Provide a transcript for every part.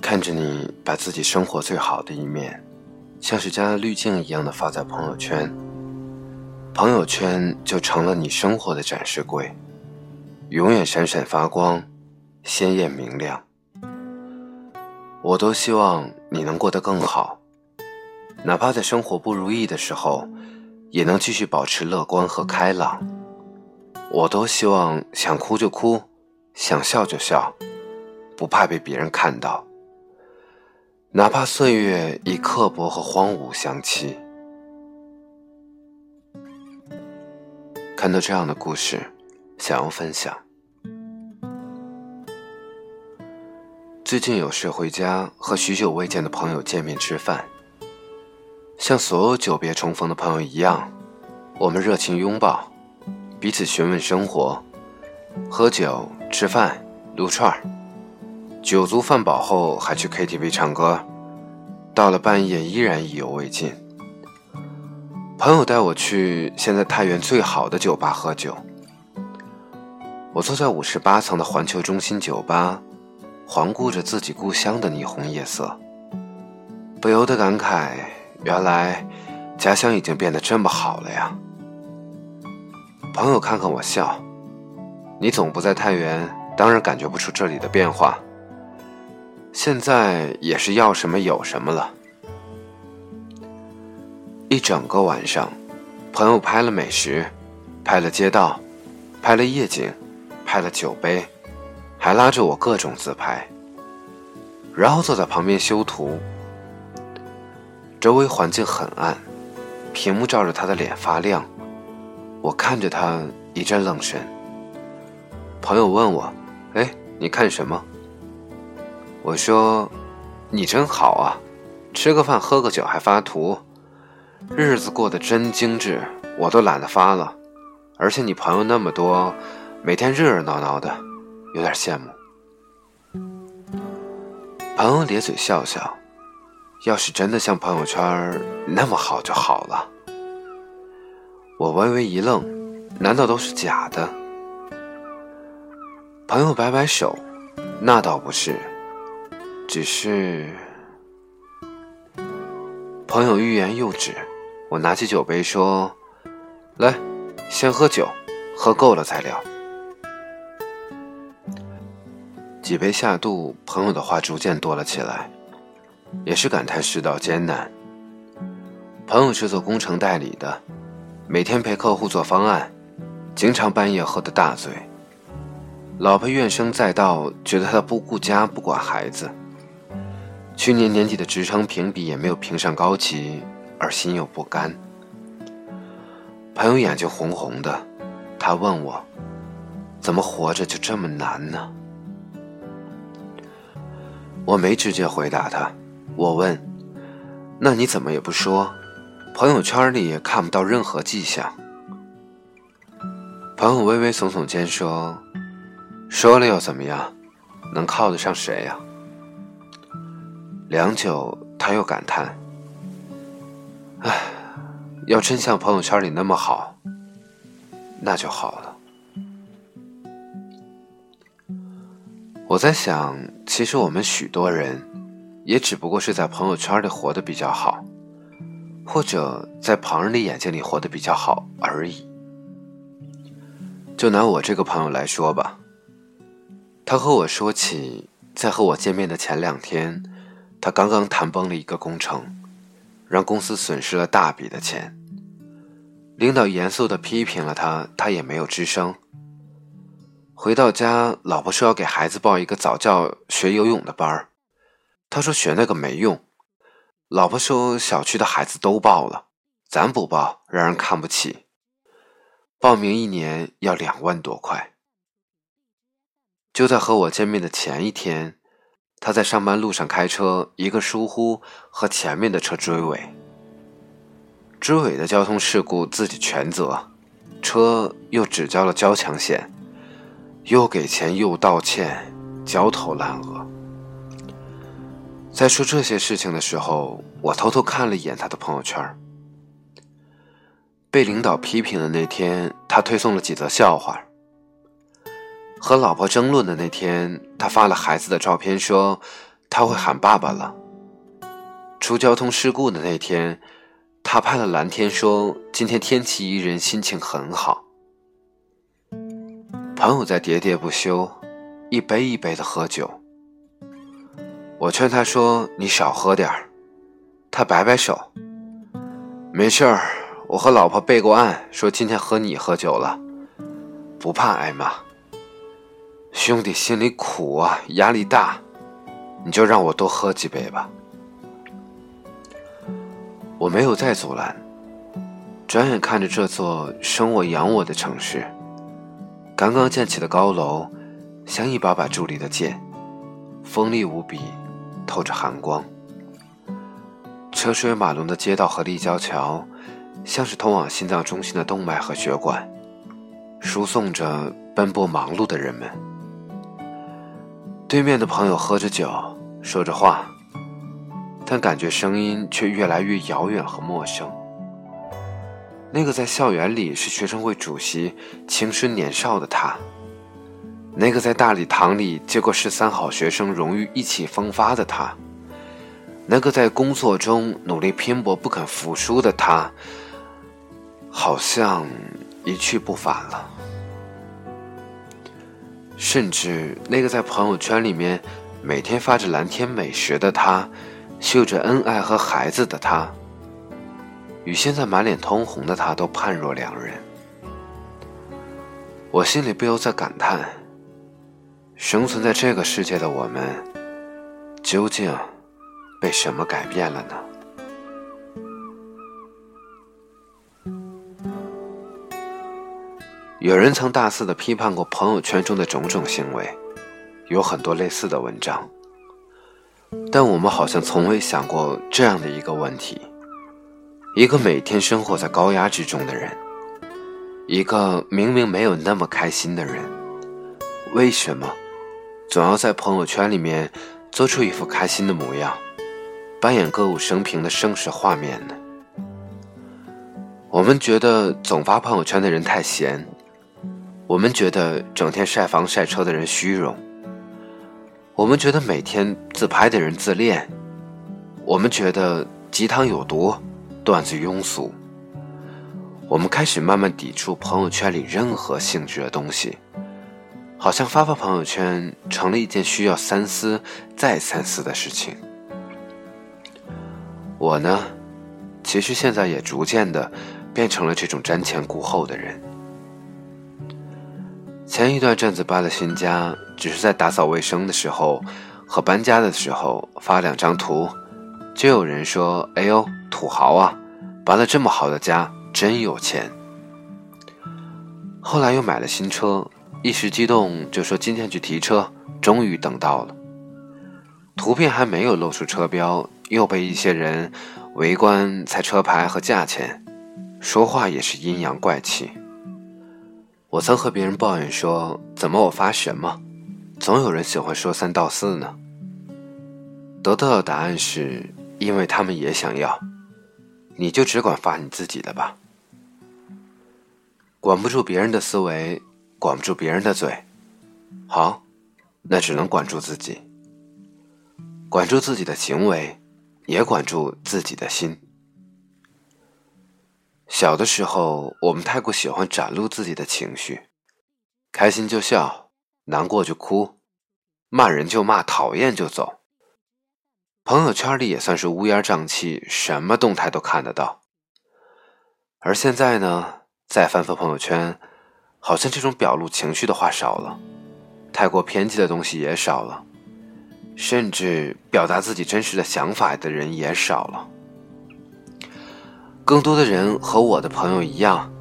看着你把自己生活最好的一面，像是加了滤镜一样的发在朋友圈，朋友圈就成了你生活的展示柜，永远闪闪发光，鲜艳明亮。我都希望你能过得更好，哪怕在生活不如意的时候，也能继续保持乐观和开朗。我都希望想哭就哭，想笑就笑，不怕被别人看到。哪怕岁月以刻薄和荒芜相欺。看到这样的故事，想要分享。最近有事回家，和许久未见的朋友见面吃饭。像所有久别重逢的朋友一样，我们热情拥抱，彼此询问生活，喝酒、吃饭、撸串儿。酒足饭饱后，还去 KTV 唱歌，到了半夜依然意犹未尽。朋友带我去现在太原最好的酒吧喝酒。我坐在五十八层的环球中心酒吧，环顾着自己故乡的霓虹夜色，不由得感慨：原来家乡已经变得这么好了呀。朋友看看我笑：“你总不在太原，当然感觉不出这里的变化。”现在也是要什么有什么了。一整个晚上，朋友拍了美食，拍了街道，拍了夜景，拍了酒杯，还拉着我各种自拍。然后坐在旁边修图。周围环境很暗，屏幕照着他的脸发亮。我看着他一阵愣神。朋友问我：“哎，你看什么？”我说：“你真好啊，吃个饭喝个酒还发图，日子过得真精致，我都懒得发了。而且你朋友那么多，每天热热闹闹的，有点羡慕。”朋友咧嘴笑笑：“要是真的像朋友圈那么好就好了。”我微微一愣：“难道都是假的？”朋友摆摆手：“那倒不是。”只是，朋友欲言又止。我拿起酒杯说：“来，先喝酒，喝够了再聊。”几杯下肚，朋友的话逐渐多了起来，也是感叹世道艰难。朋友是做工程代理的，每天陪客户做方案，经常半夜喝得大醉。老婆怨声载道，觉得他不顾家不管孩子。去年年底的职称评比也没有评上高级，而心有不甘。朋友眼睛红红的，他问我：“怎么活着就这么难呢？”我没直接回答他，我问：“那你怎么也不说？朋友圈里也看不到任何迹象。”朋友微微耸耸肩说：“说了又怎么样？能靠得上谁呀？”良久，他又感叹：“唉，要真像朋友圈里那么好，那就好了。”我在想，其实我们许多人，也只不过是在朋友圈里活得比较好，或者在旁人的眼睛里活得比较好而已。就拿我这个朋友来说吧，他和我说起，在和我见面的前两天。他刚刚谈崩了一个工程，让公司损失了大笔的钱。领导严肃地批评了他，他也没有吱声。回到家，老婆说要给孩子报一个早教学游泳的班儿，他说学那个没用。老婆说小区的孩子都报了，咱不报让人看不起。报名一年要两万多块。就在和我见面的前一天。他在上班路上开车，一个疏忽和前面的车追尾，追尾的交通事故自己全责，车又只交了交强险，又给钱又道歉，焦头烂额。在说这些事情的时候，我偷偷看了一眼他的朋友圈。被领导批评的那天，他推送了几则笑话。和老婆争论的那天，他发了孩子的照片，说他会喊爸爸了。出交通事故的那天，他拍了蓝天，说今天天气宜人，心情很好。朋友在喋喋不休，一杯一杯的喝酒。我劝他说：“你少喝点儿。”他摆摆手：“没事儿，我和老婆备过案，说今天和你喝酒了，不怕挨骂。”兄弟心里苦啊，压力大，你就让我多喝几杯吧。我没有再阻拦，转眼看着这座生我养我的城市，刚刚建起的高楼，像一把把伫立的剑，锋利无比，透着寒光。车水马龙的街道和立交桥，像是通往心脏中心的动脉和血管，输送着奔波忙碌的人们。对面的朋友喝着酒，说着话，但感觉声音却越来越遥远和陌生。那个在校园里是学生会主席、青春年少的他，那个在大礼堂里接过十三好学生荣誉意气风发的他，那个在工作中努力拼搏不肯服输的他，好像一去不返了。甚至那个在朋友圈里面每天发着蓝天美食的他，秀着恩爱和孩子的他，与现在满脸通红的他都判若两人。我心里不由在感叹：生存在这个世界的我们，究竟被什么改变了呢？有人曾大肆的批判过朋友圈中的种种行为，有很多类似的文章。但我们好像从未想过这样的一个问题：一个每天生活在高压之中的人，一个明明没有那么开心的人，为什么总要在朋友圈里面做出一副开心的模样，扮演歌舞升平的盛世画面呢？我们觉得总发朋友圈的人太闲。我们觉得整天晒房晒车的人虚荣，我们觉得每天自拍的人自恋，我们觉得鸡汤有毒，段子庸俗。我们开始慢慢抵触朋友圈里任何性质的东西，好像发发朋友圈成了一件需要三思再三思的事情。我呢，其实现在也逐渐的变成了这种瞻前顾后的人。前一段阵子搬了新家，只是在打扫卫生的时候和搬家的时候发两张图，就有人说：“哎呦，土豪啊，搬了这么好的家，真有钱。”后来又买了新车，一时激动就说今天去提车，终于等到了。图片还没有露出车标，又被一些人围观猜车牌和价钱，说话也是阴阳怪气。我曾和别人抱怨说：“怎么我发什么，总有人喜欢说三道四呢？”得到的答案是：因为他们也想要，你就只管发你自己的吧。管不住别人的思维，管不住别人的嘴，好，那只能管住自己，管住自己的行为，也管住自己的心。小的时候，我们太过喜欢展露自己的情绪，开心就笑，难过就哭，骂人就骂，讨厌就走。朋友圈里也算是乌烟瘴气，什么动态都看得到。而现在呢，再翻翻朋友圈，好像这种表露情绪的话少了，太过偏激的东西也少了，甚至表达自己真实的想法的人也少了。更多的人和我的朋友一样，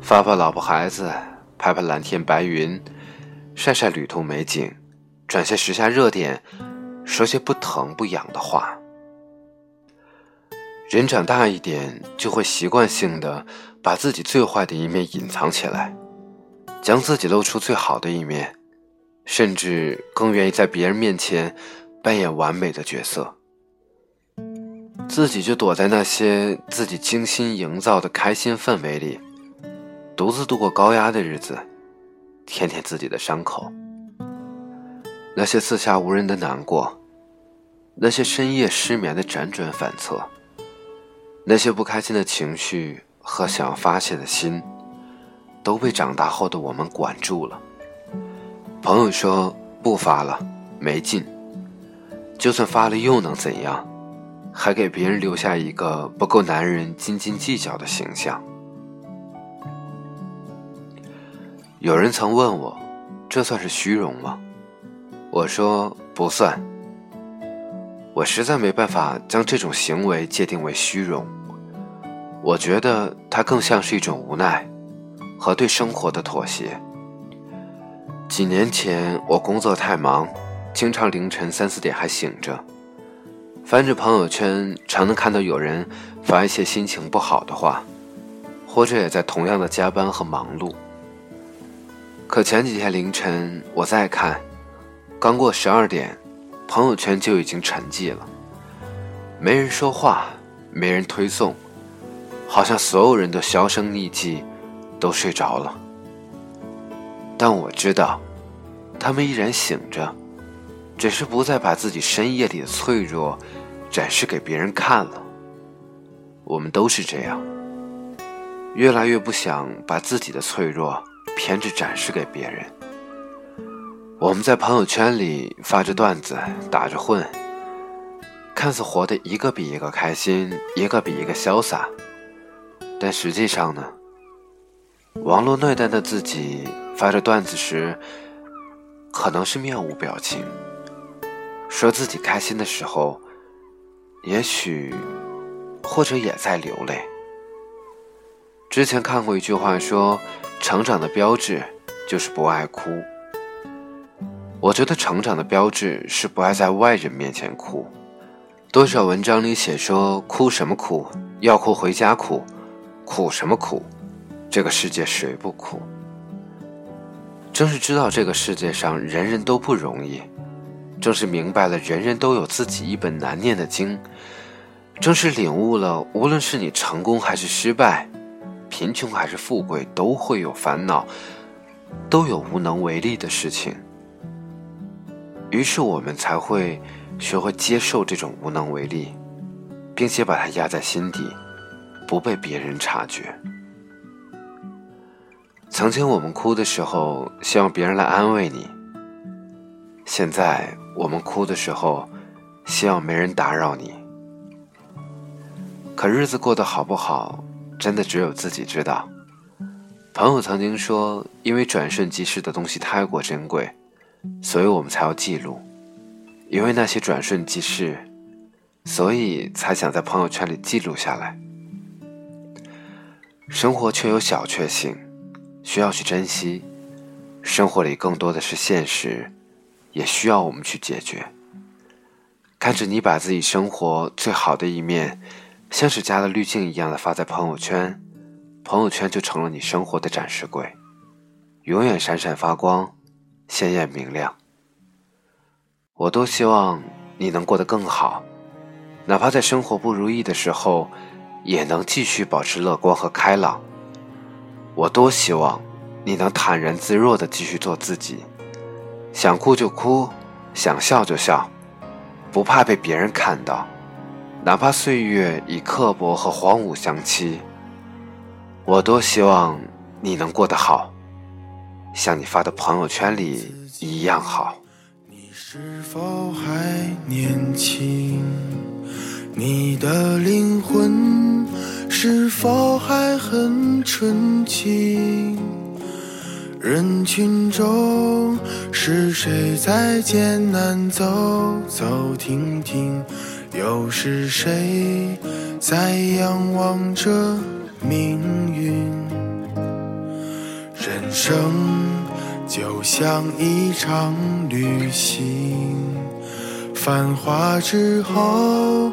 发发老婆孩子，拍拍蓝天白云，晒晒旅途美景，转些时下热点，说些不疼不痒的话。人长大一点，就会习惯性的把自己最坏的一面隐藏起来，将自己露出最好的一面，甚至更愿意在别人面前扮演完美的角色。自己就躲在那些自己精心营造的开心氛围里，独自度过高压的日子，舔舔自己的伤口。那些四下无人的难过，那些深夜失眠的辗转反侧，那些不开心的情绪和想要发泄的心，都被长大后的我们管住了。朋友说不发了，没劲。就算发了又能怎样？还给别人留下一个不够男人斤斤计较的形象。有人曾问我，这算是虚荣吗？我说不算。我实在没办法将这种行为界定为虚荣。我觉得它更像是一种无奈和对生活的妥协。几年前我工作太忙，经常凌晨三四点还醒着。翻着朋友圈，常能看到有人发一些心情不好的话，或者也在同样的加班和忙碌。可前几天凌晨，我再看，刚过十二点，朋友圈就已经沉寂了，没人说话，没人推送，好像所有人都销声匿迹，都睡着了。但我知道，他们依然醒着。只是不再把自己深夜里的脆弱展示给别人看了。我们都是这样，越来越不想把自己的脆弱偏执展示给别人。我们在朋友圈里发着段子，打着混，看似活得一个比一个开心，一个比一个潇洒。但实际上呢，网络那端的自己发着段子时，可能是面无表情。说自己开心的时候，也许或者也在流泪。之前看过一句话说，成长的标志就是不爱哭。我觉得成长的标志是不爱在外人面前哭。多少文章里写说，哭什么哭？要哭回家哭，苦什么苦？这个世界谁不苦？正是知道这个世界上人人都不容易。正是明白了人人都有自己一本难念的经，正是领悟了无论是你成功还是失败，贫穷还是富贵，都会有烦恼，都有无能为力的事情。于是我们才会学会接受这种无能为力，并且把它压在心底，不被别人察觉。曾经我们哭的时候，希望别人来安慰你。现在。我们哭的时候，希望没人打扰你。可日子过得好不好，真的只有自己知道。朋友曾经说，因为转瞬即逝的东西太过珍贵，所以我们才要记录。因为那些转瞬即逝，所以才想在朋友圈里记录下来。生活却有小确幸，需要去珍惜。生活里更多的是现实。也需要我们去解决。看着你把自己生活最好的一面，像是加了滤镜一样的发在朋友圈，朋友圈就成了你生活的展示柜，永远闪闪发光，鲜艳明亮。我多希望你能过得更好，哪怕在生活不如意的时候，也能继续保持乐观和开朗。我多希望你能坦然自若的继续做自己。想哭就哭，想笑就笑，不怕被别人看到，哪怕岁月以刻薄和荒芜相欺。我多希望你能过得好，像你发的朋友圈里一样好。你是否还年轻？你的灵魂是否还很纯净？人群中是谁在艰难走走停停？又是谁在仰望着命运？人生就像一场旅行，繁华之后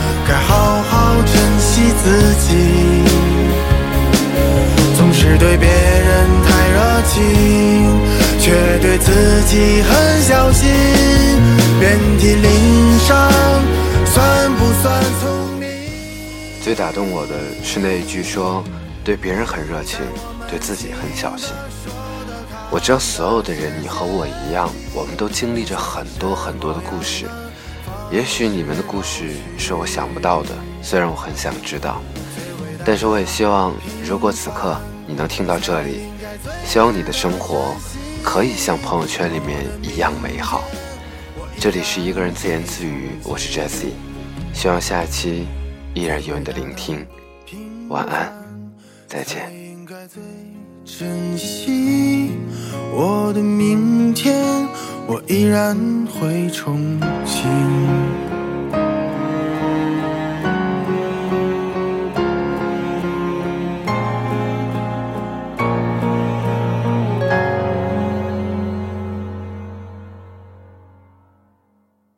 该好好珍惜自己？总是对别人太热情，却对自己很小心，遍体鳞伤，算不算聪明？最打动我的是那一句说：“对别人很热情，对自己很小心。”我知道所有的人，你和我一样，我们都经历着很多很多的故事。也许你们的故事是我想不到的，虽然我很想知道，但是我也希望，如果此刻你能听到这里，希望你的生活可以像朋友圈里面一样美好。这里是一个人自言自语，我是 Jessie，希望下期依然有你的聆听。晚安，再见。珍惜我的明天。我依然会憧憬。